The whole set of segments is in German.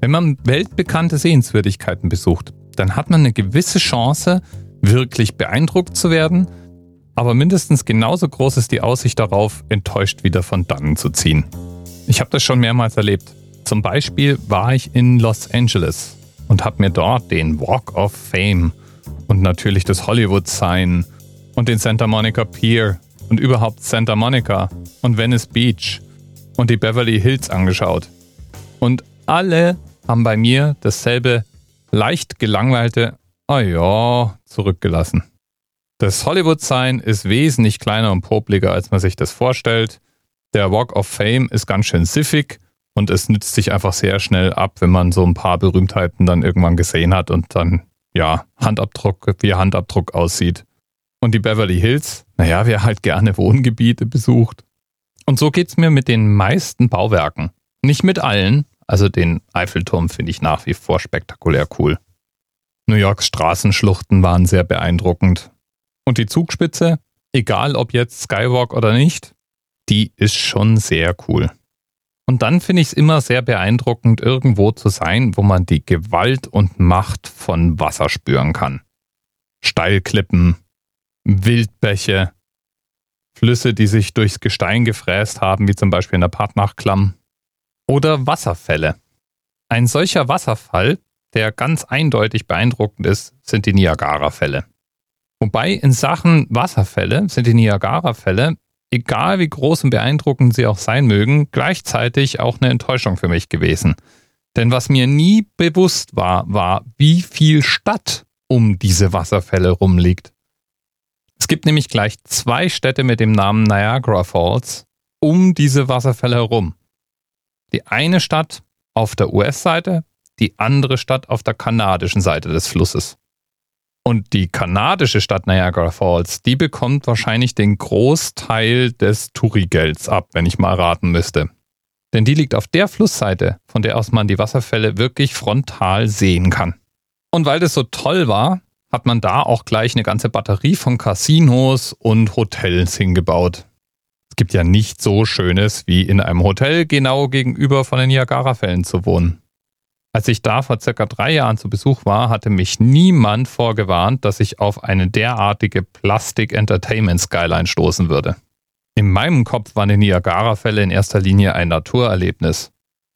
Wenn man weltbekannte Sehenswürdigkeiten besucht, dann hat man eine gewisse Chance, wirklich beeindruckt zu werden, aber mindestens genauso groß ist die Aussicht darauf, enttäuscht wieder von dannen zu ziehen. Ich habe das schon mehrmals erlebt. Zum Beispiel war ich in Los Angeles und habe mir dort den Walk of Fame und natürlich das Hollywood Sign und den Santa Monica Pier und überhaupt Santa Monica und Venice Beach und die Beverly Hills angeschaut. Und alle haben bei mir dasselbe leicht gelangweilte Oh ja zurückgelassen. Das Hollywood-Sign ist wesentlich kleiner und popliger, als man sich das vorstellt. Der Walk of Fame ist ganz schön siffig und es nützt sich einfach sehr schnell ab, wenn man so ein paar Berühmtheiten dann irgendwann gesehen hat und dann, ja, Handabdruck, wie Handabdruck aussieht. Und die Beverly Hills, naja, wer halt gerne Wohngebiete besucht. Und so geht's mir mit den meisten Bauwerken. Nicht mit allen, also den Eiffelturm finde ich nach wie vor spektakulär cool. New Yorks Straßenschluchten waren sehr beeindruckend. Und die Zugspitze, egal ob jetzt Skywalk oder nicht, die ist schon sehr cool. Und dann finde ich es immer sehr beeindruckend, irgendwo zu sein, wo man die Gewalt und Macht von Wasser spüren kann. Steilklippen, Wildbäche, Flüsse, die sich durchs Gestein gefräst haben, wie zum Beispiel in der Partnachklamm, oder Wasserfälle. Ein solcher Wasserfall, der ganz eindeutig beeindruckend ist, sind die Niagara-Fälle. Wobei in Sachen Wasserfälle sind die Niagara-Fälle, egal wie groß und beeindruckend sie auch sein mögen, gleichzeitig auch eine Enttäuschung für mich gewesen. Denn was mir nie bewusst war, war, wie viel Stadt um diese Wasserfälle rumliegt. Es gibt nämlich gleich zwei Städte mit dem Namen Niagara Falls um diese Wasserfälle herum. Die eine Stadt auf der US-Seite, die andere Stadt auf der kanadischen Seite des Flusses. Und die kanadische Stadt Niagara Falls, die bekommt wahrscheinlich den Großteil des Tourigelds ab, wenn ich mal raten müsste. Denn die liegt auf der Flussseite, von der aus man die Wasserfälle wirklich frontal sehen kann. Und weil das so toll war, hat man da auch gleich eine ganze Batterie von Casinos und Hotels hingebaut. Gibt ja nicht so Schönes wie in einem Hotel genau gegenüber von den Niagara-Fällen zu wohnen. Als ich da vor circa drei Jahren zu Besuch war, hatte mich niemand vorgewarnt, dass ich auf eine derartige Plastik-Entertainment-Skyline stoßen würde. In meinem Kopf waren die Niagara-Fälle in erster Linie ein Naturerlebnis.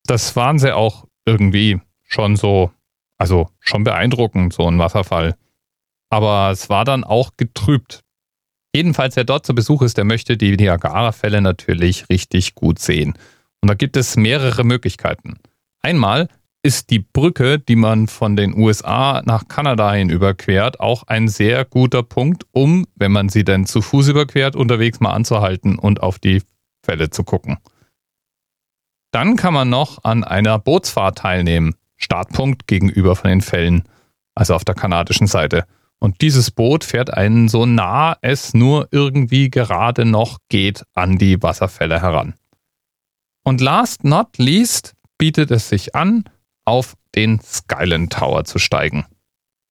Das waren sie auch irgendwie schon so, also schon beeindruckend, so ein Wasserfall. Aber es war dann auch getrübt. Jedenfalls, wer dort zu Besuch ist, der möchte die Niagara-Fälle natürlich richtig gut sehen. Und da gibt es mehrere Möglichkeiten. Einmal ist die Brücke, die man von den USA nach Kanada hin überquert, auch ein sehr guter Punkt, um, wenn man sie denn zu Fuß überquert, unterwegs mal anzuhalten und auf die Fälle zu gucken. Dann kann man noch an einer Bootsfahrt teilnehmen. Startpunkt gegenüber von den Fällen, also auf der kanadischen Seite. Und dieses Boot fährt einen so nah es nur irgendwie gerade noch geht an die Wasserfälle heran. Und last not least bietet es sich an, auf den Skyland Tower zu steigen.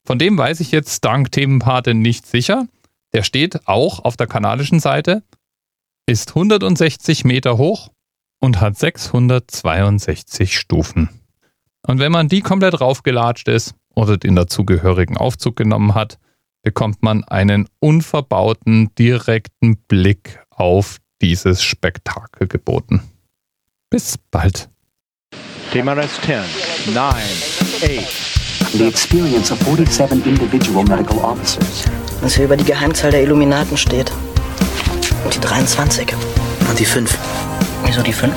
Von dem weiß ich jetzt dank Themenpate nicht sicher. Der steht auch auf der kanadischen Seite, ist 160 Meter hoch und hat 662 Stufen. Und wenn man die komplett raufgelatscht ist oder den dazugehörigen Aufzug genommen hat, bekommt man einen unverbauten, direkten Blick auf dieses Spektakel geboten. Bis bald. TMRS 10, 9, 8. The experience of 47 individual medical officers. Was hier über die Geheimzahl der Illuminaten steht. Und die 23. Und die 5. Wieso die 5?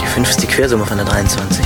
Die 5 ist die Quersumme von der 23.